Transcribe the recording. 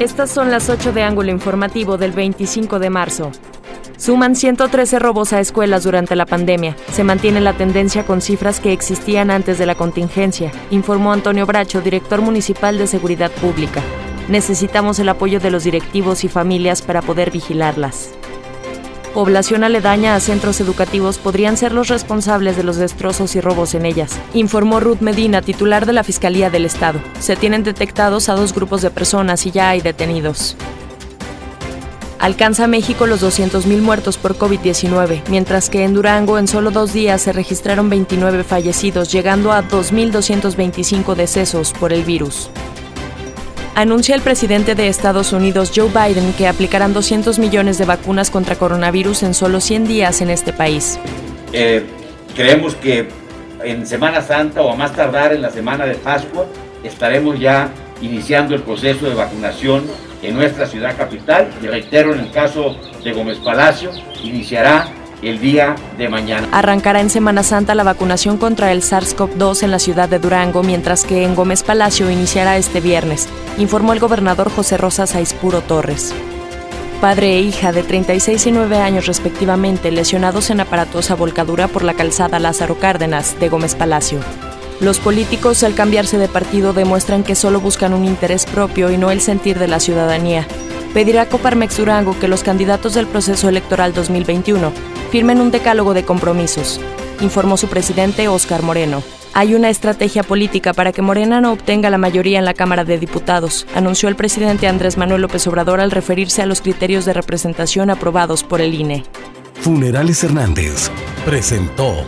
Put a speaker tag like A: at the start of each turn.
A: Estas son las 8 de ángulo informativo del 25 de marzo. Suman 113 robos a escuelas durante la pandemia. Se mantiene la tendencia con cifras que existían antes de la contingencia, informó Antonio Bracho, director municipal de Seguridad Pública. Necesitamos el apoyo de los directivos y familias para poder vigilarlas población aledaña a centros educativos podrían ser los responsables de los destrozos y robos en ellas, informó Ruth Medina, titular de la Fiscalía del Estado. Se tienen detectados a dos grupos de personas y ya hay detenidos. Alcanza México los 200.000 muertos por COVID-19, mientras que en Durango en solo dos días se registraron 29 fallecidos, llegando a 2.225 decesos por el virus anuncia el presidente de Estados Unidos, Joe Biden, que aplicarán 200 millones de vacunas contra coronavirus en solo 100 días en este país.
B: Eh, creemos que en Semana Santa o a más tardar en la semana de Pascua estaremos ya iniciando el proceso de vacunación en nuestra ciudad capital y reitero en el caso de Gómez Palacio iniciará el día de mañana.
A: Arrancará en Semana Santa la vacunación contra el SARS-CoV-2 en la ciudad de Durango, mientras que en Gómez Palacio iniciará este viernes, informó el gobernador José Rosa Saispuro Torres. Padre e hija de 36 y 9 años respectivamente, lesionados en aparatosa volcadura por la calzada Lázaro Cárdenas de Gómez Palacio. Los políticos, al cambiarse de partido, demuestran que solo buscan un interés propio y no el sentir de la ciudadanía. Pedirá Coparmex Durango que los candidatos del proceso electoral 2021 firmen un decálogo de compromisos, informó su presidente Óscar Moreno. Hay una estrategia política para que Morena no obtenga la mayoría en la Cámara de Diputados, anunció el presidente Andrés Manuel López Obrador al referirse a los criterios de representación aprobados por el INE.
C: Funerales Hernández presentó